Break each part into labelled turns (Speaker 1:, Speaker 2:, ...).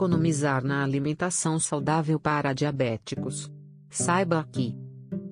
Speaker 1: Economizar na alimentação saudável para diabéticos? Saiba aqui.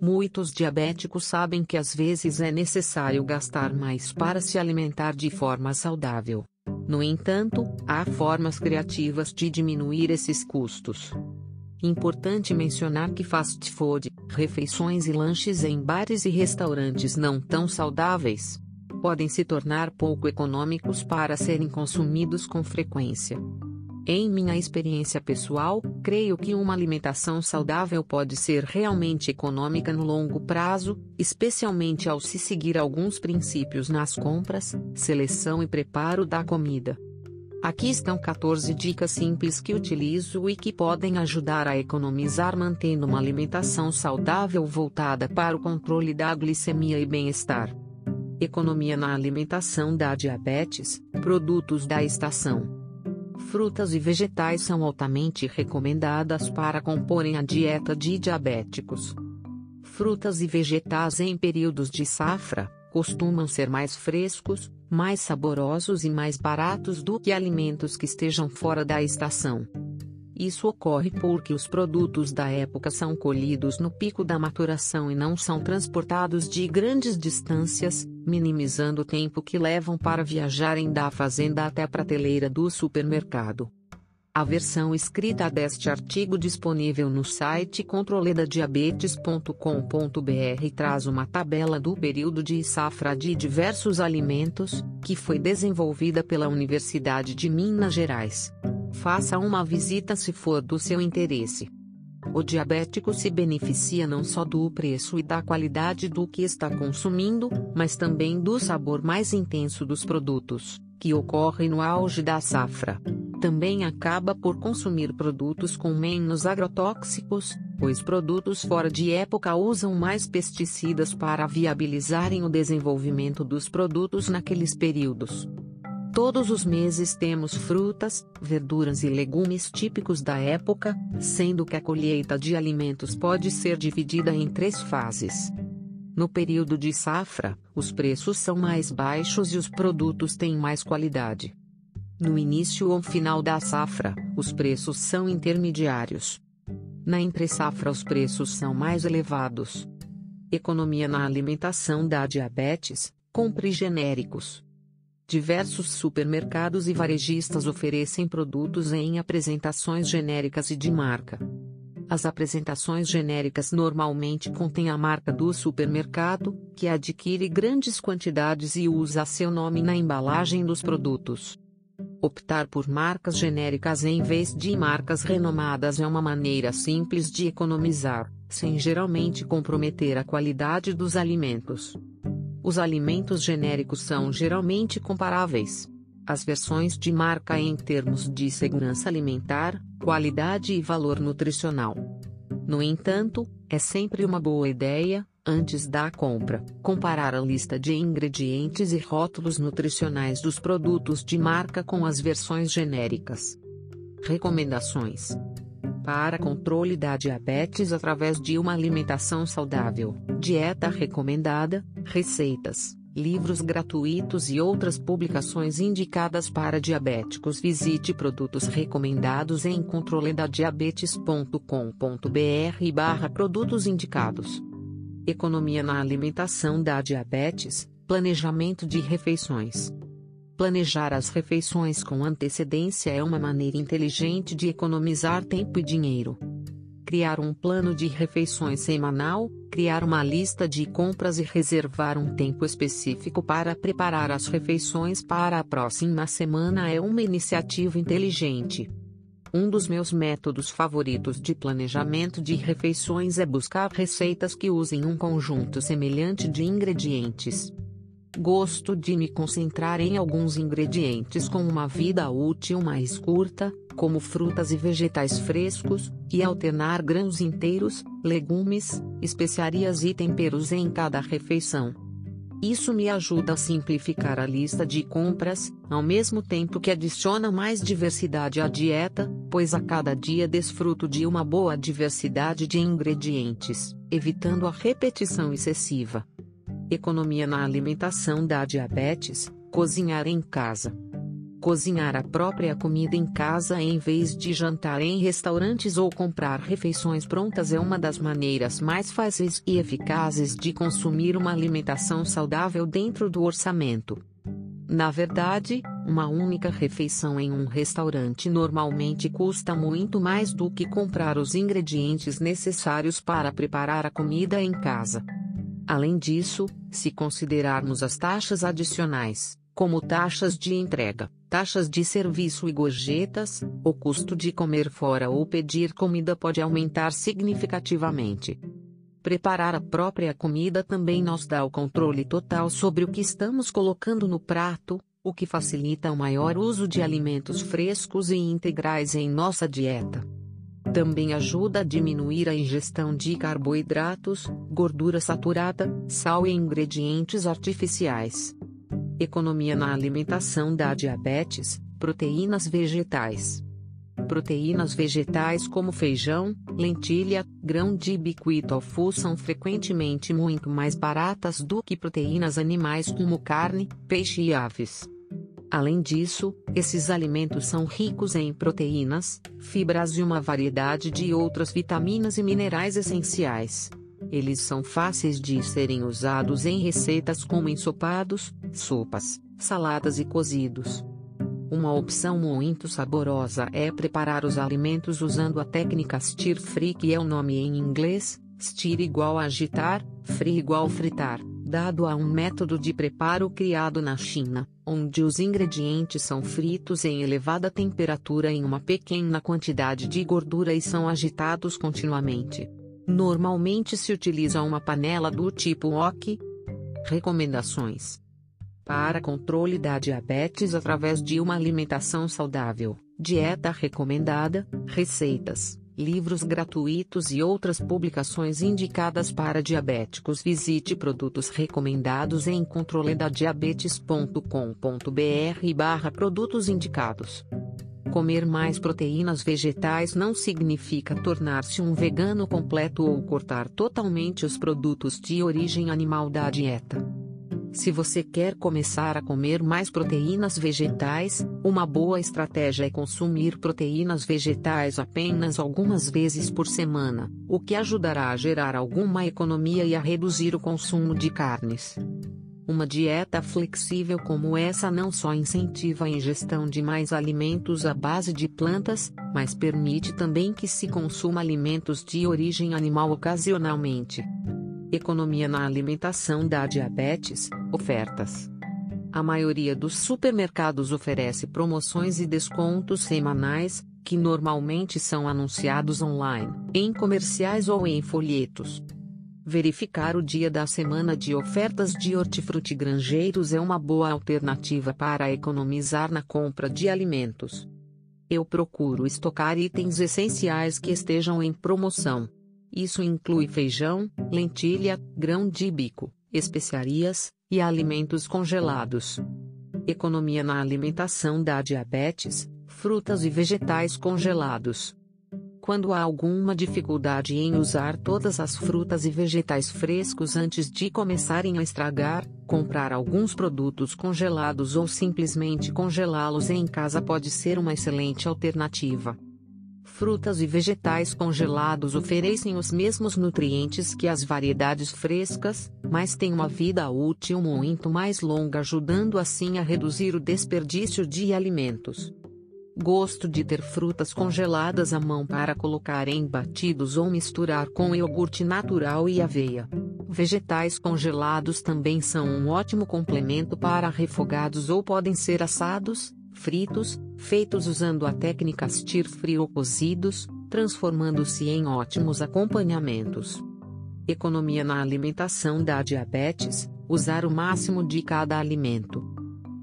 Speaker 1: Muitos diabéticos sabem que às vezes é necessário gastar mais para se alimentar de forma saudável. No entanto, há formas criativas de diminuir esses custos. Importante mencionar que fast food, refeições e lanches em bares e restaurantes não tão saudáveis, podem se tornar pouco econômicos para serem consumidos com frequência. Em minha experiência pessoal, creio que uma alimentação saudável pode ser realmente econômica no longo prazo, especialmente ao se seguir alguns princípios nas compras, seleção e preparo da comida. Aqui estão 14 dicas simples que utilizo e que podem ajudar a economizar mantendo uma alimentação saudável voltada para o controle da glicemia e bem-estar. Economia na alimentação da diabetes, produtos da estação. Frutas e vegetais são altamente recomendadas para comporem a dieta de diabéticos. Frutas e vegetais em períodos de safra costumam ser mais frescos, mais saborosos e mais baratos do que alimentos que estejam fora da estação. Isso ocorre porque os produtos da época são colhidos no pico da maturação e não são transportados de grandes distâncias, minimizando o tempo que levam para viajarem da fazenda até a prateleira do supermercado. A versão escrita deste artigo disponível no site controledadiabetes.com.br traz uma tabela do período de safra de diversos alimentos, que foi desenvolvida pela Universidade de Minas Gerais. Faça uma visita se for do seu interesse. O diabético se beneficia não só do preço e da qualidade do que está consumindo, mas também do sabor mais intenso dos produtos, que ocorre no auge da safra. Também acaba por consumir produtos com menos agrotóxicos, pois produtos fora de época usam mais pesticidas para viabilizarem o desenvolvimento dos produtos naqueles períodos. Todos os meses temos frutas, verduras e legumes típicos da época, sendo que a colheita de alimentos pode ser dividida em três fases. No período de safra, os preços são mais baixos e os produtos têm mais qualidade. No início ou final da safra, os preços são intermediários. Na entre-safra, os preços são mais elevados. Economia na alimentação da diabetes, compre genéricos. Diversos supermercados e varejistas oferecem produtos em apresentações genéricas e de marca. As apresentações genéricas normalmente contêm a marca do supermercado, que adquire grandes quantidades e usa seu nome na embalagem dos produtos. Optar por marcas genéricas em vez de marcas renomadas é uma maneira simples de economizar, sem geralmente comprometer a qualidade dos alimentos. Os alimentos genéricos são geralmente comparáveis. As versões de marca em termos de segurança alimentar, qualidade e valor nutricional. No entanto, é sempre uma boa ideia, antes da compra, comparar a lista de ingredientes e rótulos nutricionais dos produtos de marca com as versões genéricas. Recomendações: para controle da diabetes através de uma alimentação saudável, dieta recomendada, receitas, livros gratuitos e outras publicações indicadas para diabéticos. Visite produtos recomendados em controledadiabetes.com.br barra produtos indicados. Economia na alimentação da diabetes, planejamento de refeições. Planejar as refeições com antecedência é uma maneira inteligente de economizar tempo e dinheiro. Criar um plano de refeições semanal, criar uma lista de compras e reservar um tempo específico para preparar as refeições para a próxima semana é uma iniciativa inteligente. Um dos meus métodos favoritos de planejamento de refeições é buscar receitas que usem um conjunto semelhante de ingredientes. Gosto de me concentrar em alguns ingredientes com uma vida útil mais curta, como frutas e vegetais frescos, e alternar grãos inteiros, legumes, especiarias e temperos em cada refeição. Isso me ajuda a simplificar a lista de compras, ao mesmo tempo que adiciona mais diversidade à dieta, pois a cada dia desfruto de uma boa diversidade de ingredientes, evitando a repetição excessiva. Economia na alimentação da diabetes, cozinhar em casa. Cozinhar a própria comida em casa em vez de jantar em restaurantes ou comprar refeições prontas é uma das maneiras mais fáceis e eficazes de consumir uma alimentação saudável dentro do orçamento. Na verdade, uma única refeição em um restaurante normalmente custa muito mais do que comprar os ingredientes necessários para preparar a comida em casa. Além disso, se considerarmos as taxas adicionais, como taxas de entrega, taxas de serviço e gorjetas, o custo de comer fora ou pedir comida pode aumentar significativamente. Preparar a própria comida também nos dá o controle total sobre o que estamos colocando no prato, o que facilita o maior uso de alimentos frescos e integrais em nossa dieta. Também ajuda a diminuir a ingestão de carboidratos, gordura saturada, sal e ingredientes artificiais. Economia na alimentação da diabetes, proteínas vegetais. Proteínas vegetais como feijão, lentilha, grão de bico e tofu são frequentemente muito mais baratas do que proteínas animais como carne, peixe e aves. Além disso, esses alimentos são ricos em proteínas, fibras e uma variedade de outras vitaminas e minerais essenciais. Eles são fáceis de serem usados em receitas como ensopados, sopas, saladas e cozidos. Uma opção muito saborosa é preparar os alimentos usando a técnica stir fry que é o nome em inglês, stir igual agitar, fry igual fritar, dado a um método de preparo criado na China, onde os ingredientes são fritos em elevada temperatura em uma pequena quantidade de gordura e são agitados continuamente. Normalmente se utiliza uma panela do tipo wok. Recomendações para controle da diabetes através de uma alimentação saudável, dieta recomendada, receitas, livros gratuitos e outras publicações indicadas para diabéticos. Visite produtos recomendados em controledadiabetes.com.br/barra produtos indicados. Comer mais proteínas vegetais não significa tornar-se um vegano completo ou cortar totalmente os produtos de origem animal da dieta. Se você quer começar a comer mais proteínas vegetais, uma boa estratégia é consumir proteínas vegetais apenas algumas vezes por semana, o que ajudará a gerar alguma economia e a reduzir o consumo de carnes. Uma dieta flexível como essa não só incentiva a ingestão de mais alimentos à base de plantas, mas permite também que se consuma alimentos de origem animal ocasionalmente. Economia na alimentação da diabetes, ofertas. A maioria dos supermercados oferece promoções e descontos semanais, que normalmente são anunciados online, em comerciais ou em folhetos. Verificar o dia da semana de ofertas de hortifruti granjeiros é uma boa alternativa para economizar na compra de alimentos. Eu procuro estocar itens essenciais que estejam em promoção. Isso inclui feijão, lentilha, grão de bico, especiarias e alimentos congelados. Economia na alimentação da diabetes, frutas e vegetais congelados. Quando há alguma dificuldade em usar todas as frutas e vegetais frescos antes de começarem a estragar, comprar alguns produtos congelados ou simplesmente congelá-los em casa pode ser uma excelente alternativa frutas e vegetais congelados oferecem os mesmos nutrientes que as variedades frescas, mas têm uma vida útil muito mais longa, ajudando assim a reduzir o desperdício de alimentos. Gosto de ter frutas congeladas à mão para colocar em batidos ou misturar com iogurte natural e aveia. Vegetais congelados também são um ótimo complemento para refogados ou podem ser assados, fritos, feitos usando a técnica stir frio ou cozidos, transformando-se em ótimos acompanhamentos. Economia na alimentação da diabetes, usar o máximo de cada alimento.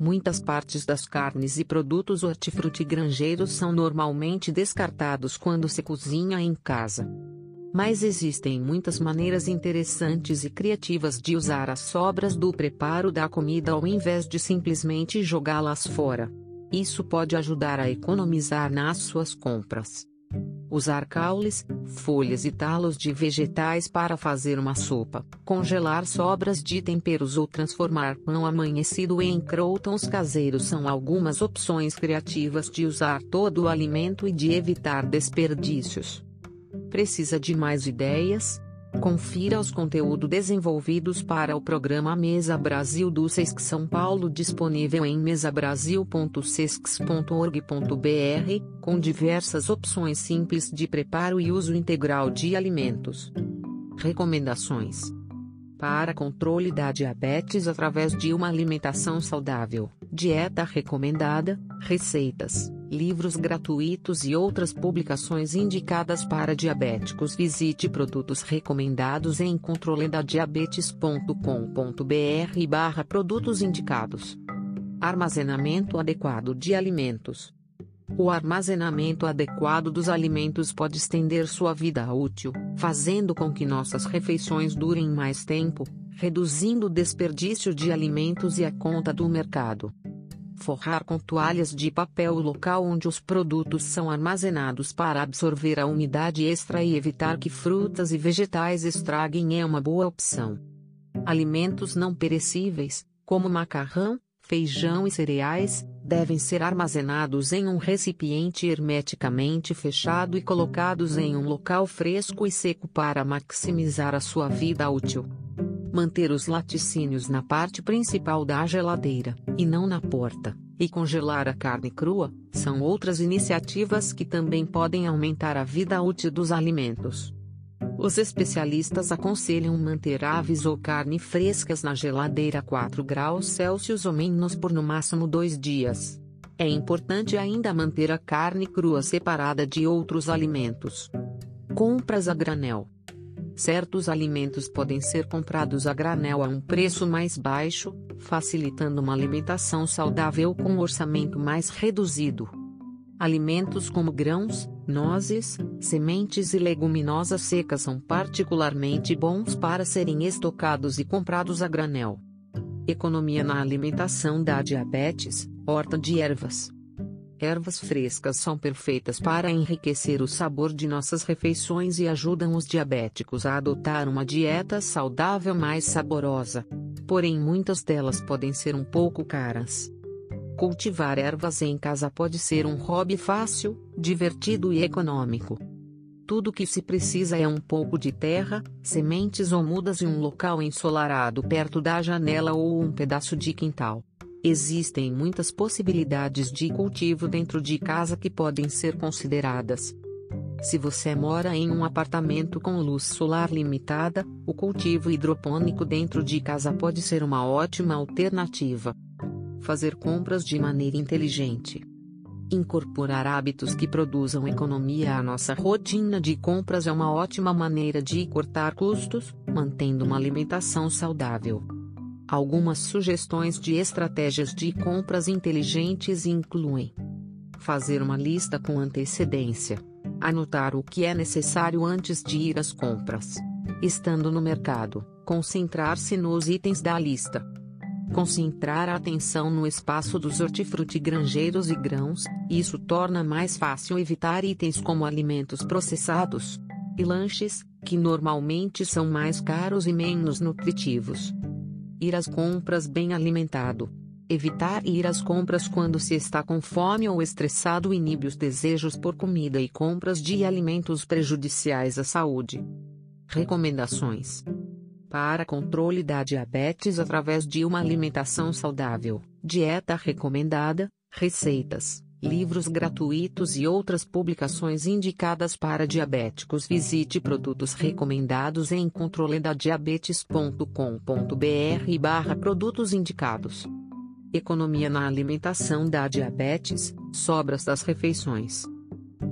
Speaker 1: Muitas partes das carnes e produtos hortifrutigranjeiros são normalmente descartados quando se cozinha em casa. Mas existem muitas maneiras interessantes e criativas de usar as sobras do preparo da comida ao invés de simplesmente jogá-las fora. Isso pode ajudar a economizar nas suas compras. Usar caules, folhas e talos de vegetais para fazer uma sopa, congelar sobras de temperos ou transformar pão amanhecido em croutons caseiros são algumas opções criativas de usar todo o alimento e de evitar desperdícios. Precisa de mais ideias? Confira os conteúdos desenvolvidos para o programa Mesa Brasil do SESC São Paulo disponível em mesabrasil.sescs.org.br, com diversas opções simples de preparo e uso integral de alimentos. Recomendações. Para controle da diabetes através de uma alimentação saudável, dieta recomendada, receitas, livros gratuitos e outras publicações indicadas para diabéticos. Visite produtos recomendados em controledadiabetes.com.br barra produtos indicados. Armazenamento adequado de alimentos. O armazenamento adequado dos alimentos pode estender sua vida útil, fazendo com que nossas refeições durem mais tempo, reduzindo o desperdício de alimentos e a conta do mercado. Forrar com toalhas de papel o local onde os produtos são armazenados para absorver a umidade extra e evitar que frutas e vegetais estraguem é uma boa opção. Alimentos não perecíveis, como macarrão, feijão e cereais, devem ser armazenados em um recipiente hermeticamente fechado e colocados em um local fresco e seco para maximizar a sua vida útil. Manter os laticínios na parte principal da geladeira, e não na porta, e congelar a carne crua, são outras iniciativas que também podem aumentar a vida útil dos alimentos. Os especialistas aconselham manter aves ou carne frescas na geladeira a 4 graus Celsius ou menos por no máximo dois dias. É importante ainda manter a carne crua separada de outros alimentos. Compras a granel. Certos alimentos podem ser comprados a granel a um preço mais baixo, facilitando uma alimentação saudável com um orçamento mais reduzido. Alimentos como grãos, nozes, sementes e leguminosas secas são particularmente bons para serem estocados e comprados a granel. Economia na alimentação da diabetes, horta de ervas. Ervas frescas são perfeitas para enriquecer o sabor de nossas refeições e ajudam os diabéticos a adotar uma dieta saudável mais saborosa. Porém, muitas delas podem ser um pouco caras. Cultivar ervas em casa pode ser um hobby fácil, divertido e econômico. Tudo que se precisa é um pouco de terra, sementes ou mudas e um local ensolarado perto da janela ou um pedaço de quintal. Existem muitas possibilidades de cultivo dentro de casa que podem ser consideradas. Se você mora em um apartamento com luz solar limitada, o cultivo hidropônico dentro de casa pode ser uma ótima alternativa fazer compras de maneira inteligente. Incorporar hábitos que produzam economia à nossa rotina de compras é uma ótima maneira de cortar custos, mantendo uma alimentação saudável. Algumas sugestões de estratégias de compras inteligentes incluem: fazer uma lista com antecedência, anotar o que é necessário antes de ir às compras, estando no mercado, concentrar-se nos itens da lista concentrar a atenção no espaço dos hortifrutigranjeiros e grãos, isso torna mais fácil evitar itens como alimentos processados e lanches, que normalmente são mais caros e menos nutritivos. Ir às compras bem alimentado. Evitar ir às compras quando se está com fome ou estressado inibe os desejos por comida e compras de alimentos prejudiciais à saúde. Recomendações: para controle da diabetes através de uma alimentação saudável, dieta recomendada, receitas, livros gratuitos e outras publicações indicadas para diabéticos. Visite produtos recomendados em controledadiabetes.com.br/barra produtos indicados. Economia na alimentação da diabetes, sobras das refeições.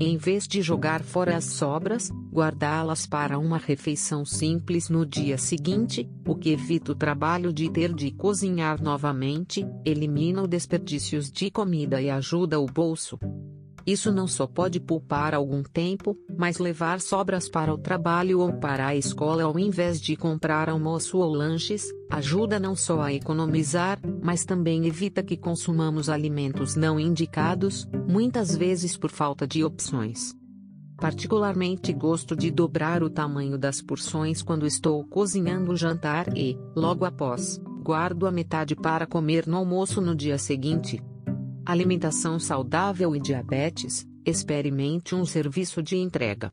Speaker 1: Em vez de jogar fora as sobras, guardá-las para uma refeição simples no dia seguinte, o que evita o trabalho de ter de cozinhar novamente, elimina o desperdícios de comida e ajuda o bolso. Isso não só pode poupar algum tempo, mas levar sobras para o trabalho ou para a escola ao invés de comprar almoço ou lanches, ajuda não só a economizar, mas também evita que consumamos alimentos não indicados, muitas vezes por falta de opções. Particularmente gosto de dobrar o tamanho das porções quando estou cozinhando o jantar e, logo após, guardo a metade para comer no almoço no dia seguinte. Alimentação saudável e diabetes. Experimente um serviço de entrega.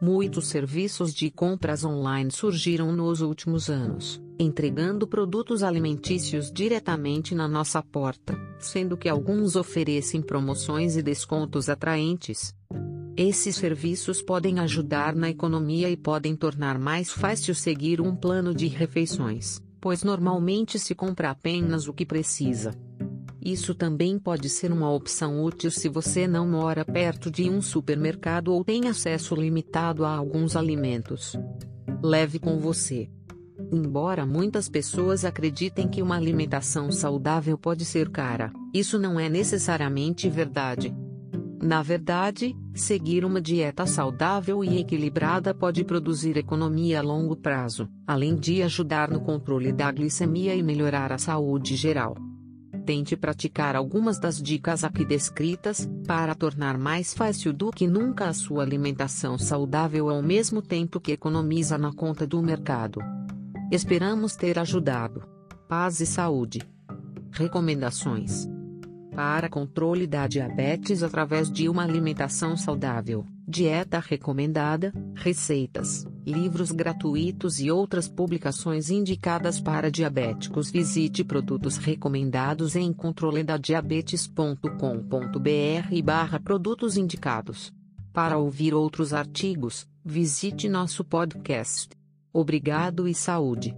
Speaker 1: Muitos serviços de compras online surgiram nos últimos anos, entregando produtos alimentícios diretamente na nossa porta, sendo que alguns oferecem promoções e descontos atraentes. Esses serviços podem ajudar na economia e podem tornar mais fácil seguir um plano de refeições, pois normalmente se compra apenas o que precisa. Isso também pode ser uma opção útil se você não mora perto de um supermercado ou tem acesso limitado a alguns alimentos. Leve com você. Embora muitas pessoas acreditem que uma alimentação saudável pode ser cara, isso não é necessariamente verdade. Na verdade, seguir uma dieta saudável e equilibrada pode produzir economia a longo prazo, além de ajudar no controle da glicemia e melhorar a saúde geral. Tente praticar algumas das dicas aqui descritas, para tornar mais fácil do que nunca a sua alimentação saudável ao mesmo tempo que economiza na conta do mercado. Esperamos ter ajudado. Paz e saúde. Recomendações para controle da diabetes através de uma alimentação saudável, dieta recomendada, receitas, livros gratuitos e outras publicações indicadas para diabéticos. Visite produtos recomendados em controledadiabetes.com.br/barra produtos indicados. Para ouvir outros artigos, visite nosso podcast. Obrigado e saúde.